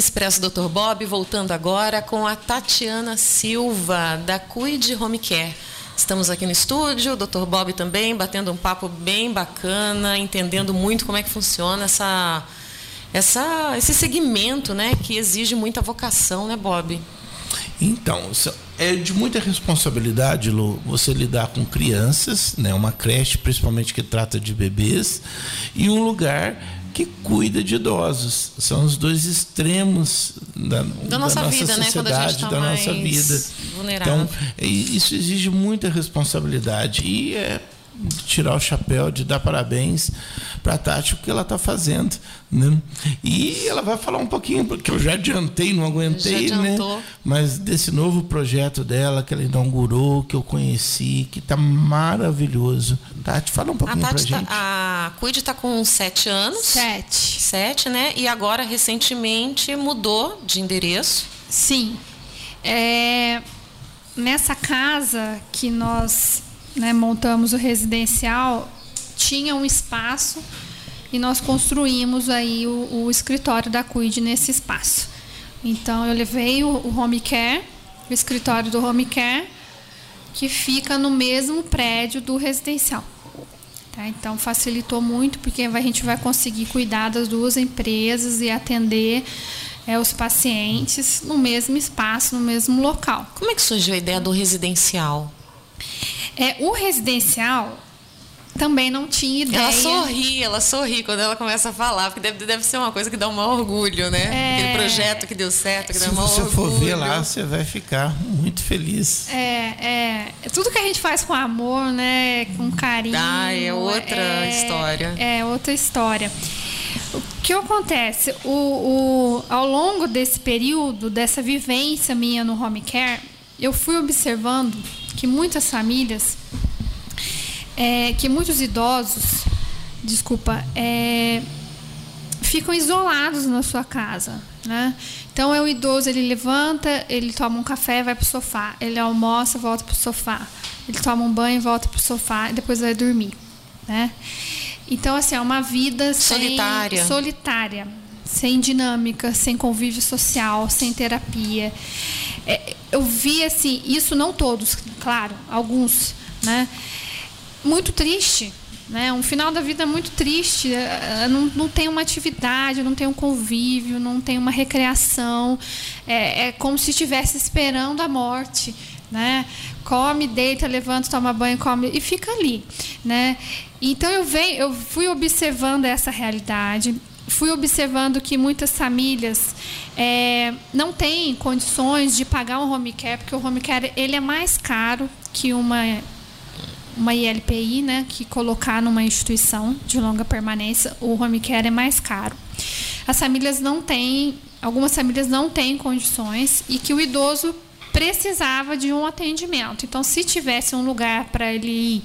Expresso Dr. Bob, voltando agora com a Tatiana Silva, da Cuide Home Care. Estamos aqui no estúdio, o Dr. Bob também, batendo um papo bem bacana, entendendo muito como é que funciona essa, essa, esse segmento, né, que exige muita vocação, né, Bob? Então, é de muita responsabilidade, Lu, você lidar com crianças, né, uma creche, principalmente que trata de bebês, e um lugar que cuida de idosos. São os dois extremos da, da nossa, da nossa vida, sociedade, né? tá da nossa vida. Vulnerável. Então, isso exige muita responsabilidade. E é tirar o chapéu, de dar parabéns para a Tati o que ela está fazendo. Né? E ela vai falar um pouquinho, porque eu já adiantei, não aguentei, né? Mas desse novo projeto dela que ela inaugurou, que eu conheci, que está maravilhoso. Tati, fala um pouquinho para tá, gente. a Cuide está com sete anos. Sete. Sete, né? E agora, recentemente, mudou de endereço. Sim. É, nessa casa que nós né, montamos o residencial, tinha um espaço e nós construímos aí o, o escritório da Cuide nesse espaço. Então eu levei o, o home care, o escritório do home care, que fica no mesmo prédio do residencial. Tá? Então facilitou muito porque a gente vai conseguir cuidar das duas empresas e atender é, os pacientes no mesmo espaço, no mesmo local. Como é que surgiu a ideia do residencial? É, o residencial também não tinha ideia. Ela sorri, ela sorri quando ela começa a falar, porque deve, deve ser uma coisa que dá um maior orgulho, né? É... Aquele projeto que deu certo, que Se dá um você orgulho. for ver lá, você vai ficar muito feliz. É, é, tudo que a gente faz com amor, né? Com carinho. Ah, é outra é, história. É outra história. O que acontece? O, o, ao longo desse período, dessa vivência minha no home care, eu fui observando que muitas famílias, é, que muitos idosos, desculpa, é, ficam isolados na sua casa, né? Então é o idoso, ele levanta, ele toma um café, vai para o sofá, ele almoça, volta para o sofá, ele toma um banho, volta para o sofá e depois vai dormir, né? Então assim é uma vida solitária, sem, solitária, sem dinâmica, sem convívio social, sem terapia. É, eu vi assim, isso não todos, claro, alguns, né? Muito triste, né? Um final da vida muito triste. É, é, não, não tem uma atividade, não tem um convívio, não tem uma recreação. É, é como se estivesse esperando a morte, né? Come, deita, levanta, toma banho, come e fica ali, né? Então eu venho, eu fui observando essa realidade fui observando que muitas famílias é, não têm condições de pagar um home care, porque o home care ele é mais caro que uma, uma ILPI, né, que colocar numa instituição de longa permanência, o home care é mais caro. As famílias não têm, algumas famílias não têm condições e que o idoso precisava de um atendimento. Então, se tivesse um lugar para ele ir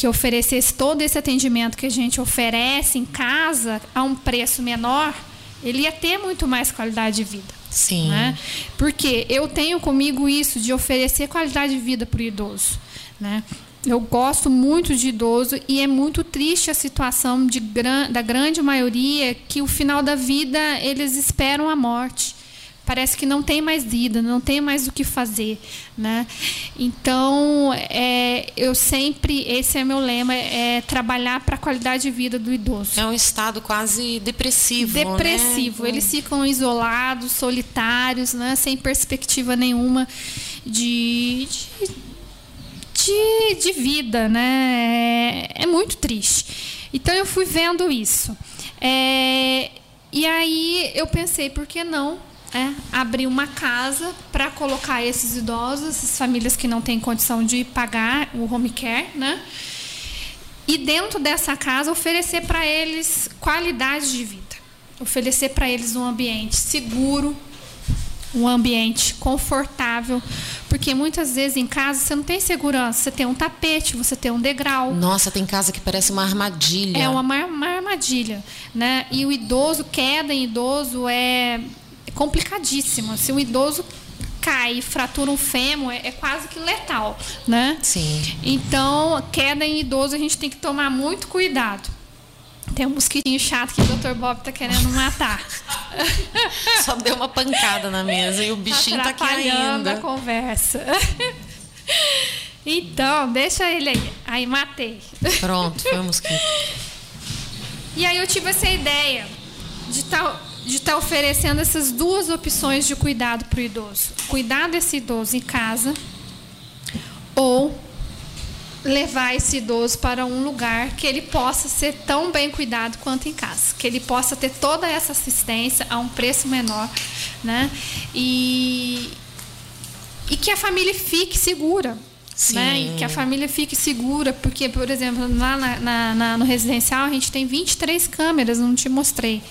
que oferecesse todo esse atendimento que a gente oferece em casa a um preço menor, ele ia ter muito mais qualidade de vida. Sim. Né? Porque eu tenho comigo isso de oferecer qualidade de vida para o idoso. Né? Eu gosto muito de idoso e é muito triste a situação de, da grande maioria que o final da vida eles esperam a morte parece que não tem mais vida, não tem mais o que fazer, né? Então, é, eu sempre, esse é meu lema, é trabalhar para a qualidade de vida do idoso. É um estado quase depressivo, né? Depressivo. Né? Eles ficam isolados, solitários, né? Sem perspectiva nenhuma de, de, de, de vida, né? É, é muito triste. Então, eu fui vendo isso. É, e aí eu pensei, por que não é, abrir uma casa para colocar esses idosos, essas famílias que não têm condição de pagar o home care, né? E dentro dessa casa oferecer para eles qualidade de vida, oferecer para eles um ambiente seguro, um ambiente confortável, porque muitas vezes em casa você não tem segurança, você tem um tapete, você tem um degrau. Nossa, tem casa que parece uma armadilha. É uma, uma armadilha, né? E o idoso, queda em idoso é é complicadíssimo. Se um idoso cai e fratura um fêmur, é, é, quase que letal, né? Sim. Então, queda em idoso, a gente tem que tomar muito cuidado. Tem um mosquitinho chato que o Dr. Bob está querendo matar. Só deu uma pancada na mesa e o bichinho tá aqui ainda. a conversa. Então, deixa ele aí. Aí matei. Pronto, foi um mosquito. E aí eu tive essa ideia de estar de tá oferecendo essas duas opções de cuidado para o idoso. Cuidar desse idoso em casa ou levar esse idoso para um lugar que ele possa ser tão bem cuidado quanto em casa, que ele possa ter toda essa assistência a um preço menor, né? E e que a família fique segura. Sim. Né? E que a família fique segura, porque, por exemplo, lá na, na- na- no residencial a gente tem 23 câmeras, não te mostrei,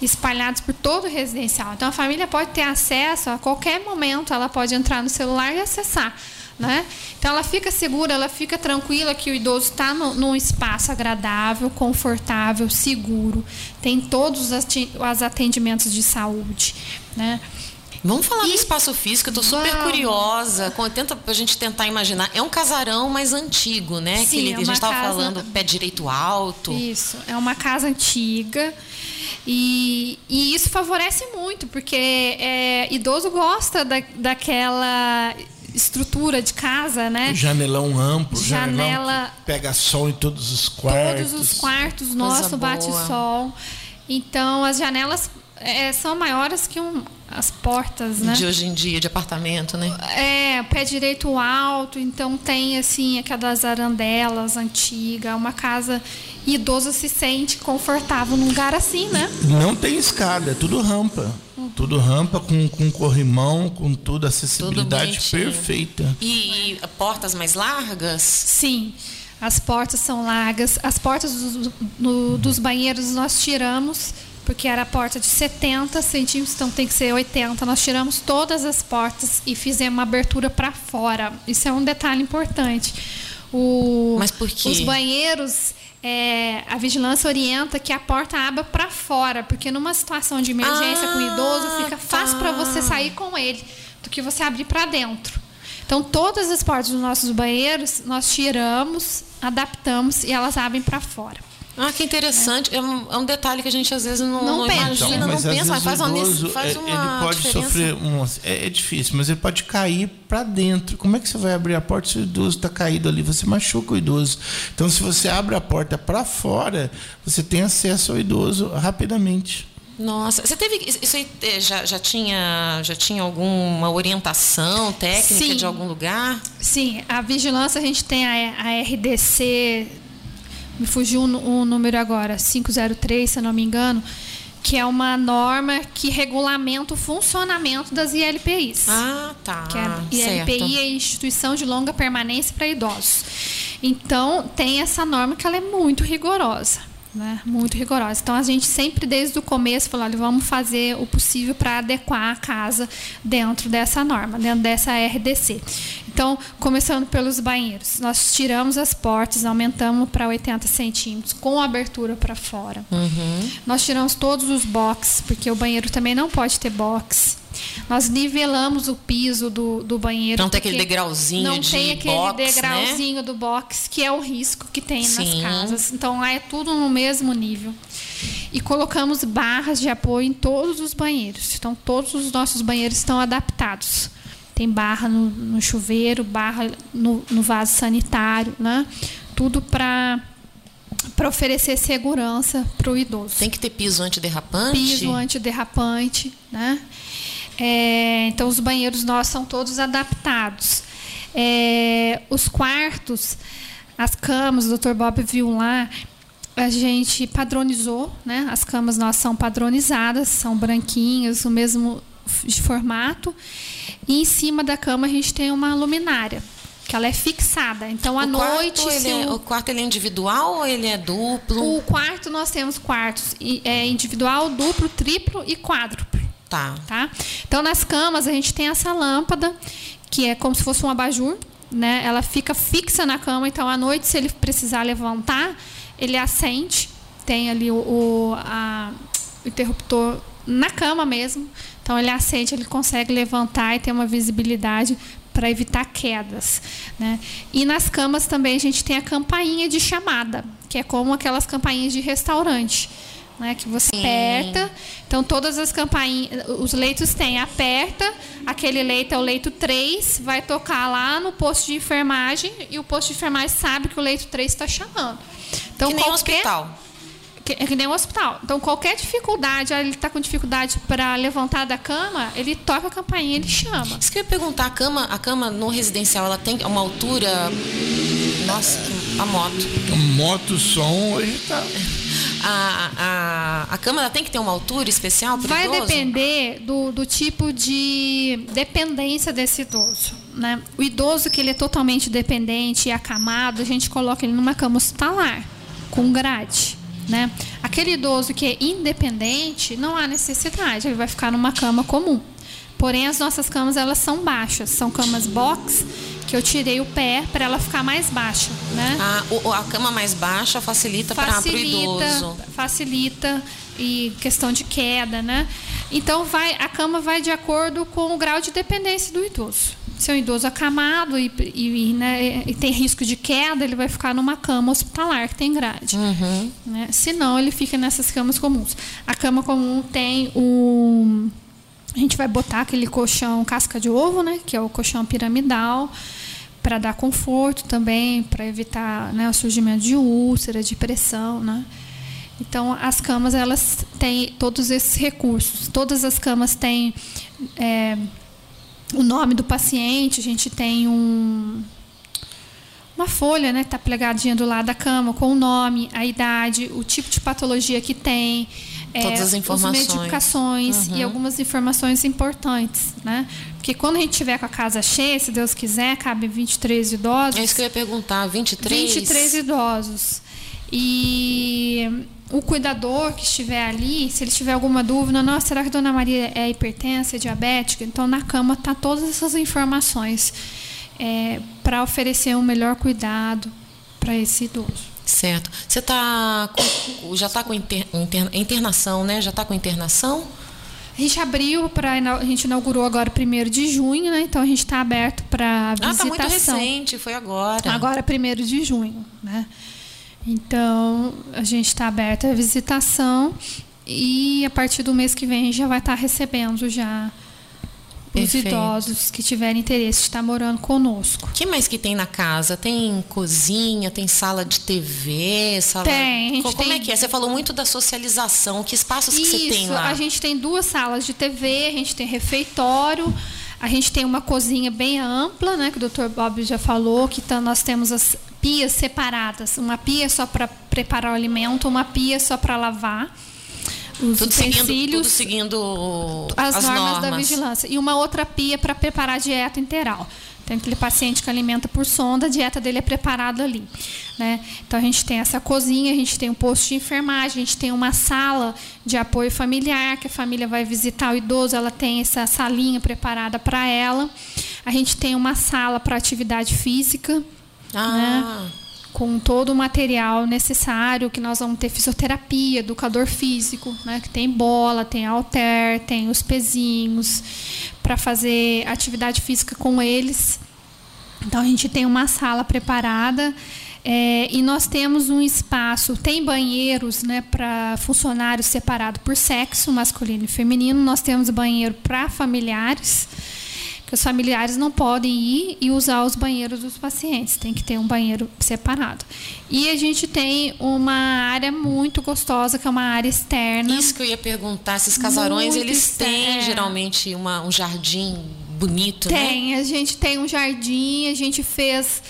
espalhadas por todo o residencial. Então a família pode ter acesso a qualquer momento, ela pode entrar no celular e acessar. Né? Então ela fica segura, ela fica tranquila que o idoso está num espaço agradável, confortável, seguro, tem todos os atendimentos de saúde. Né? Vamos falar do E- espaço físico, eu tô super Vamos. curiosa. Com- Tenta pra gente tentar imaginar. É um casarão mais antigo, né? Sim, que ele- é a gente estava casa- falando pé direito alto. Isso, é uma casa antiga. E, e isso favorece muito, porque é, idoso gosta da, daquela estrutura de casa, né? Janelão amplo, janelão Janela- que pega sol em todos os quartos. Todos os quartos, nosso bate-sol. Então, as janelas é, são maiores que um- as portas, né? De hoje em dia, de apartamento, né? É, pé direito alto, então tem assim aquelas arandelas antigas, uma casa idoso se sente confortável num lugar assim, né? Não tem escada, é tudo rampa. Tudo rampa com, com corrimão, com tudo, acessibilidade bonitinho. perfeita. E, e portas mais largas? Sim, as portas são largas, as portas dos, no- dos banheiros nós tiramos porque era a porta de 70 centímetros, então tem que ser 80. Nós tiramos todas as portas e fizemos uma abertura para fora. Isso é um detalhe importante. O- Mas por quê? Os banheiros, é, a vigilância orienta que a porta abra para fora, porque numa situação de emergência com o idoso Ah, fica fácil para tá. você sair com ele do que você abrir para dentro. Então, todas as portas dos nossos banheiros nós tiramos, adaptamos e elas abrem para fora. Ah, que interessante. É um, é um detalhe que a gente às vezes não, Não não pensa. imagina, Então, não mas às pensa, mas faz uma, idoso, faz é, uma ele pode diferença. sofrer um, é, é difícil, mas ele pode cair para dentro. Como é que você vai abrir a porta se o idoso está caído ali? Você machuca o idoso. Então, se você abre a porta para fora, você tem acesso ao idoso rapidamente. Nossa, você teve isso aí eh, já, já tinha já tinha alguma orientação técnica Sim. de algum lugar? Sim, a vigilância a gente tem a, a RDC, me fugiu o número agora, 503, se eu não me engano, que é uma norma que regulamenta o funcionamento das ILPIs. Ah, tá. que é, certo. ILPI é Instituição de Longa Permanência para Idosos. Então, tem essa norma que ela é muito rigorosa. Né? Muito rigorosa. Então, a gente sempre, desde o começo, falou: vamos fazer o possível para adequar a casa dentro dessa norma, dentro dessa RDC. Então, começando pelos banheiros, nós tiramos as portas, aumentamos para 80 centímetros, com abertura para fora. Uhum. Nós tiramos todos os boxes, porque o banheiro também não pode ter box. Nós nivelamos o piso do, do banheiro. Não tem aquele degrauzinho Não de tem aquele box, né? degrauzinho do box, que é o risco que tem Sim. nas casas. Então lá é tudo no mesmo nível. E colocamos barras de apoio em todos os banheiros. Então todos os nossos banheiros estão adaptados. Tem barra no, no chuveiro, barra no, no vaso sanitário, né? Tudo para para oferecer segurança para o idoso Tem que ter piso antiderrapante? piso antiderrapante, né? É, então os banheiros nossos são todos adaptados. É, os quartos, as camas, o Dr. Bob viu lá, a gente padronizou, né? As camas nossas são padronizadas, são branquinhas, o mesmo de formato. E em cima da cama a gente tem uma luminária, que ela é fixada. Então à o noite, quarto, ele se é, o- o quarto ele é individual ou ele é duplo? o quarto nós temos quartos é, individual, duplo, triplo e quádruplo, Tá. tá? Então nas camas a gente tem essa lâmpada que é como se fosse um abajur, né? Ela fica fixa na cama, então à noite se ele precisar levantar, ele acende, tem ali o, o, a- interruptor na cama mesmo. Então ele acende, ele consegue levantar e ter uma visibilidade para evitar quedas, né? E nas camas também a gente tem a campainha de chamada, que é como aquelas campainhas de restaurante. Né, que você aperta. Então todas as campainhas, os leitos têm aperta, aquele leito é o leito 3, vai tocar lá no posto de enfermagem e o posto de enfermagem sabe que o leito 3 está chamando. Então que nem um qualquer hospital. que, é que nem um hospital. Então, qualquer dificuldade, ah, ele está com dificuldade para levantar da cama, ele toca a campainha, ele chama. Isso que eu ia perguntar, a cama, a cama no residencial, ela tem uma altura. Nossa, a moto. Moto, som, hoje tá. A, a, a tem que ter uma altura especial para Vai idoso? depender do, do tipo de dependência desse idoso. Né? O idoso que ele é totalmente dependente e acamado, a gente coloca ele numa cama hospitalar, com grade. Né? Aquele idoso que é independente, não há necessidade, ele vai ficar numa cama comum. Porém, as nossas camas elas são baixas, são camas box que eu tirei o pé para ela ficar mais baixa, né? A, o- a cama mais baixa facilita para o facilita, idoso. facilita e questão de queda, né? Então vai, a cama vai de acordo com o grau de dependência do idoso. Se é um idoso acamado e, e, né, e tem risco de queda, ele vai ficar numa cama hospitalar que tem grade. Uhum. Né? Se não, ele fica nessas camas comuns. A cama comum tem o a gente vai botar aquele colchão casca de ovo, né, que é o colchão piramidal, para dar conforto também, para evitar né, o surgimento de úlcera, de pressão, né? Então, as camas elas têm todos esses recursos. Todas as camas têm é, o nome do paciente. A gente tem um uma folha, né, que tá plegadinha do lado da cama com o nome, a idade, o tipo de patologia que tem, Todas as informações. os medicações e algumas informações importantes, né? Porque quando a gente tiver com a casa cheia, se Deus quiser, cabe 23 idosos. É isso que eu ia perguntar. 23? 23 idosos. E o cuidador que estiver ali, se ele tiver alguma dúvida, nossa, será que a dona Maria é hipertensa, é diabética? Então na cama tá todas essas informações para oferecer um melhor cuidado para esse idoso. Certo. Você tá com- já está com inter- interna- internação, né? Já está com internação? A gente abriu para a gente inaugurou agora 1 de junho, né? Então a gente está aberto para Ah, visitação. tá muito recente, foi agora. Agora, 1 de junho, né? Então, a gente está aberto à visitação e a partir do mês que vem a gente já vai estar recebendo já os Perfeito. idosos que tiverem interesse de estar morando conosco. O que mais que tem na casa? Tem cozinha, tem sala de TV, sala... Tem, a gente Co- Como tem- é que é? Você falou muito da socialização. Que espaços que você tem Isso, lá? a gente tem duas salas de TV, a gente tem refeitório, a gente tem uma cozinha bem ampla, né, que o Dr. Bob já falou, que tá- nós temos as pias separadas, uma pia só para preparar o alimento, uma pia só para lavar os Tudo seguindo, tudo seguindo as, as, normas, da vigilância e uma outra pia para preparar a dieta interal. Tem aquele paciente que alimenta por sonda, a dieta dele é preparada ali. Né? Então a gente tem essa cozinha, a gente tem um posto de enfermagem, a gente tem uma sala de apoio familiar, que a família vai visitar o idoso, ela tem essa salinha preparada para ela. A gente tem uma sala para atividade física Ah, com todo o material necessário, que nós vamos ter fisioterapia, educador físico, né, que tem bola, tem halter, tem os pezinhos, para fazer atividade física com eles. Então a gente tem uma sala preparada é, e nós temos um espaço, tem banheiros né, para funcionários separados por sexo, masculino e feminino. Nós temos banheiro para familiares que os familiares não podem ir e usar os banheiros dos pacientes, tem que ter um banheiro separado. E a gente tem uma área muito gostosa, que é uma área externa. isso que eu ia perguntar. Esses casarões, Muito eles têm é. geralmente uma, um jardim bonito, né? Tem, a gente tem um jardim, a gente fez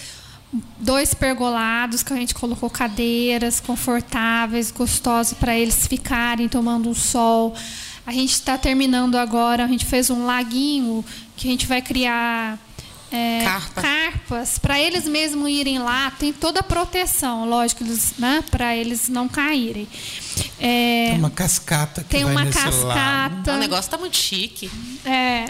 dois pergolados que a gente colocou cadeiras confortáveis, gostosas para eles ficarem tomando um sol. A gente está terminando agora, a gente fez um laguinho que a gente vai criar é, Carpa. carpas para eles mesmos irem lá. Tem toda a proteção, lógico, eles, né, para eles não caírem. É, Tem uma cascata que tem vai uma nesse lado. cascata. O negócio tá muito chique. É,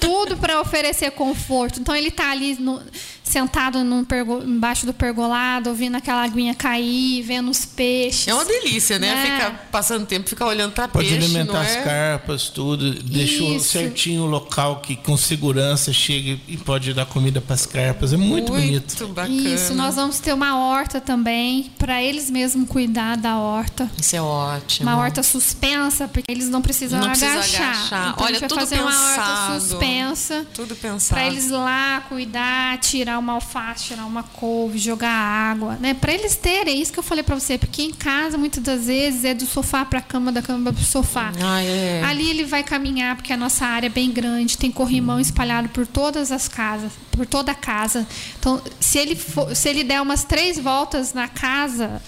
tudo para oferecer conforto. Então ele está ali no- sentado num pergo, embaixo do pergolado, ouvindo aquela aguinha cair, vendo os peixes. É uma delícia, né? É. Ficar passando tempo, ficar olhando para Pode peixe, alimentar não as é? carpas, tudo. Deixou Isso. certinho o local que com segurança chega e pode dar comida para as carpas. É muito, bonito. bacana. Isso, nós vamos ter uma horta também, para eles mesmos cuidar da horta. Isso é ótimo. Uma horta suspensa, porque eles não precisam Não precisa agachar. agachar. Então, Olha, a gente vai tudo fazer uma pensado. horta suspensa. Tudo pensado. Para eles lá cuidar, tirar uma alface, tirar uma couve, jogar água, né? Para eles terem, isso que eu falei para você, porque em casa muitas das vezes é do sofá para a cama, da cama para o sofá. Ah, é. Ali ele vai caminhar porque a nossa área é bem grande, tem corrimão espalhado por todas as casas, por toda a casa. Então, se ele for, se ele der umas três voltas na casa,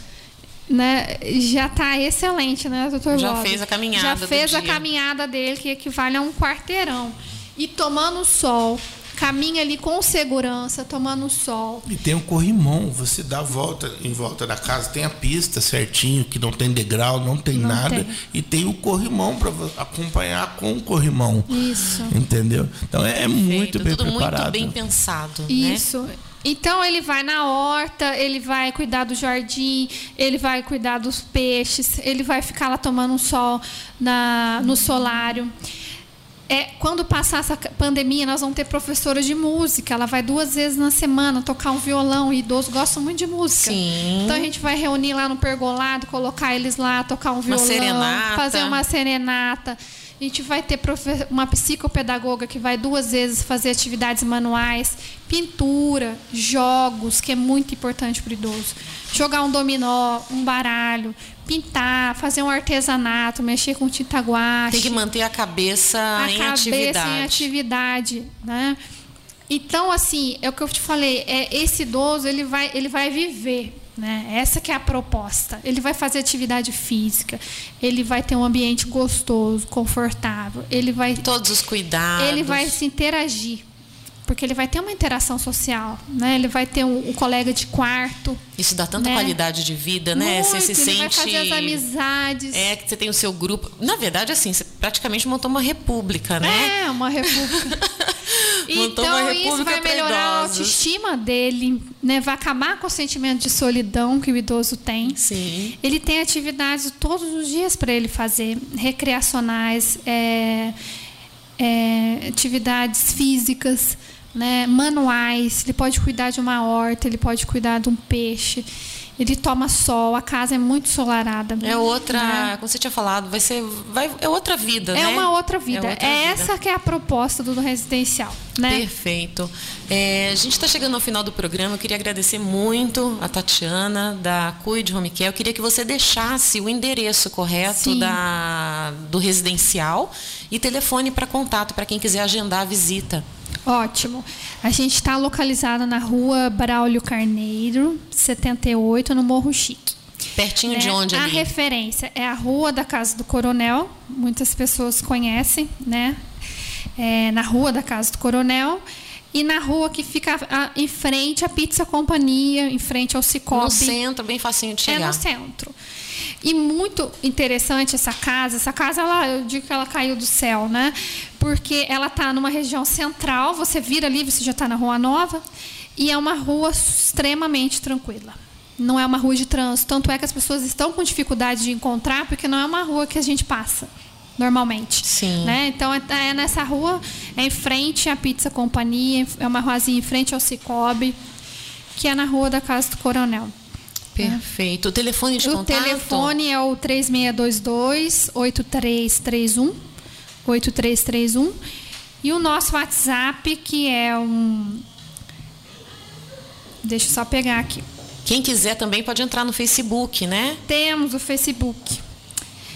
né, já está excelente, né, doutor Já Bob? fez a caminhada Já fez a dia. caminhada dele que equivale a um quarteirão. E tomando sol, caminha ali com segurança, tomando sol. E tem o corrimão, você dá a volta em volta da casa, tem a pista certinho, que não tem degrau, não tem Não nada, tem. e tem o corrimão para acompanhar com o corrimão. Isso. Entendeu? Então é, é muito bem tudo preparado. muito bem pensado. Né? Isso. Então ele vai na horta, ele vai cuidar do jardim, ele vai cuidar dos peixes, ele vai ficar lá tomando um sol na, no solário. É, quando passar essa pandemia, nós vamos ter professora de música. Ela vai duas vezes na semana tocar um violão. E idosos gostam muito de música. Sim. Então a gente vai reunir lá no pergolado, colocar eles lá, tocar um violão, serenata. fazer uma serenata. A gente vai ter uma psicopedagoga que vai duas vezes fazer atividades manuais, pintura, jogos, que é muito importante para o idoso. Jogar um dominó, um baralho, pintar, fazer um artesanato, mexer com tinta guache Tem que manter a cabeça a em cabeça atividade. em atividade, né? Então, assim, é o que eu te falei, é esse idoso, ele vai, ele vai viver, né? Essa que é a proposta. Ele vai fazer atividade física, ele vai ter um ambiente gostoso, confortável, ele vai Todos os cuidados. ele vai se interagir, porque ele vai ter uma interação social, né? Ele vai ter um, um colega de quarto, Isso dá tanta né? qualidade de vida, né? Muito, você se ele vai sente. fazer as amizades. É, que você tem o seu grupo. Na verdade, assim, você praticamente montou uma república, né? É, uma república. Montou então uma isso república vai pra melhorar a autoestima dele, né? Vai acabar com o sentimento de solidão que o idoso tem. Sim. Ele tem atividades todos os dias para ele fazer, recreacionais, é, é, atividades físicas, né, manuais. Ele pode cuidar de uma horta, ele pode cuidar de um peixe. Ele toma sol, a casa é muito solarada. É outra, né? como você tinha falado, vai ser. Vai, é outra vida, É né? uma outra vida. É, outra vida. essa que é a proposta do residencial, né? Perfeito. É, a gente está chegando ao final do programa. Eu queria agradecer muito a Tatiana, da Cuide Home Care. Eu queria que você deixasse o endereço correto Sim. da, do residencial e telefone para contato para quem quiser agendar a visita. Ótimo. A gente está localizado na rua Braulio Carneiro, 78, no Morro Chique. Pertinho né? de onde a ali? referência é a Rua da Casa do Coronel, muitas pessoas conhecem, né? É, na Rua da Casa do Coronel. E na rua que fica em frente à Pizza Companhia, em frente ao Cicobi. No centro, bem facinho de É chegar. no centro. E muito interessante essa casa. Essa casa, ela, eu digo que ela caiu do céu, né? Porque ela está numa região central. Você vira ali, você já está na Rua Nova. E é uma rua extremamente tranquila. Não é uma rua de trânsito. Tanto é que as pessoas estão com dificuldade de encontrar, porque não é uma rua que a gente passa normalmente. Sim. Né? Então é, é nessa rua, é em frente à Pizza Companhia, é uma ruazinha em frente ao Cicobi, que é na rua da Casa do Coronel. Perfeito. O telefone de O contato? telefone é o 3622 8331 8331 e o nosso WhatsApp que é um Deixa eu só pegar aqui. Quem quiser também pode entrar no Facebook, né? Temos o Facebook.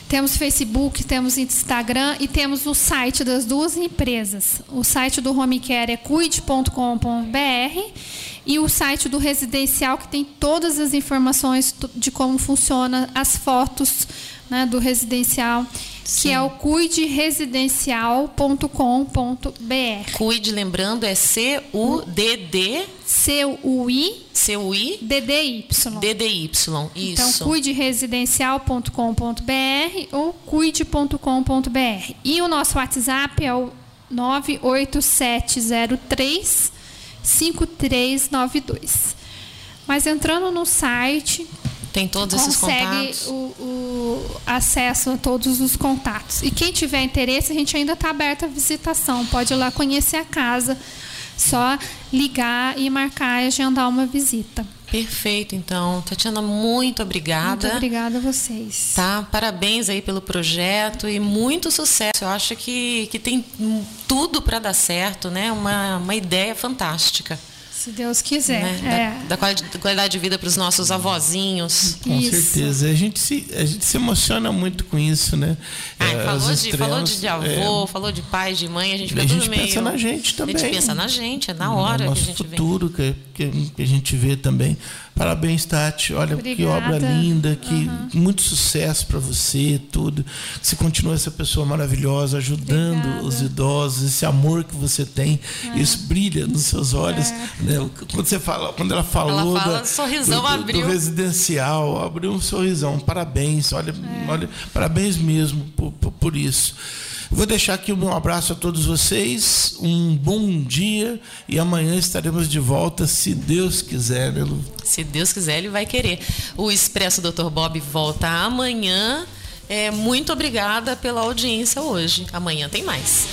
Temos Facebook, temos Instagram e temos o site das duas empresas. O site do Home Care é cuide.com.br e o site do residencial que tem todas as informações de como funciona as fotos né, do residencial, que é o cuideresidencial.com.br. Cuide, lembrando, é C-U-D-D, C-U-I C-U-I, DDY. D-D-Y. Isso. Então, cuideresidencial.com.br ou cuide.com.br. E o nosso WhatsApp é o 98703 5392. Mas entrando no site, tem todos esses consegue contatos. O, o acesso a todos os contatos. E quem tiver interesse, a gente ainda está aberto à visitação. Pode ir lá conhecer a casa. Só ligar e marcar e agendar uma visita. Perfeito, então. Tatiana, muito obrigada. Muito obrigada a vocês. Tá, parabéns aí pelo projeto e muito sucesso. Eu acho que, que tem tudo para dar certo, né? Uma, uma ideia fantástica. Se Deus quiser. Né? É. Da, da, qualidade de vida para os nossos avózinhos. Com isso. certeza. A gente, se, a gente se emociona muito com isso, né? Ah, é, falou, de, falou de avô, é, falou de pai, de mãe, a gente fica a gente tudo meio... pensa na gente também. A gente pensa na gente, é na hora no que a gente futuro vê. Que, que a gente vê também. Parabéns, Tati. Olha Obrigada. que obra linda, que uhum. muito sucesso para você, tudo. Você continua essa pessoa maravilhosa, ajudando Obrigada. os idosos, esse amor que você tem, é. isso brilha nos seus olhos. É. Né? Quando você fala, quando ela falou ela fala, da, sorrisão do, abriu. do residencial, abriu um sorrisão. Parabéns, olha, é. olha parabéns mesmo por, por, por isso. Vou deixar aqui um abraço a todos vocês, um bom dia e amanhã estaremos de volta, se Deus quiser, né, Lu? Se Deus quiser, ele vai querer. O Expresso Dr. Bob volta amanhã. É, muito obrigada pela audiência hoje. Amanhã tem mais.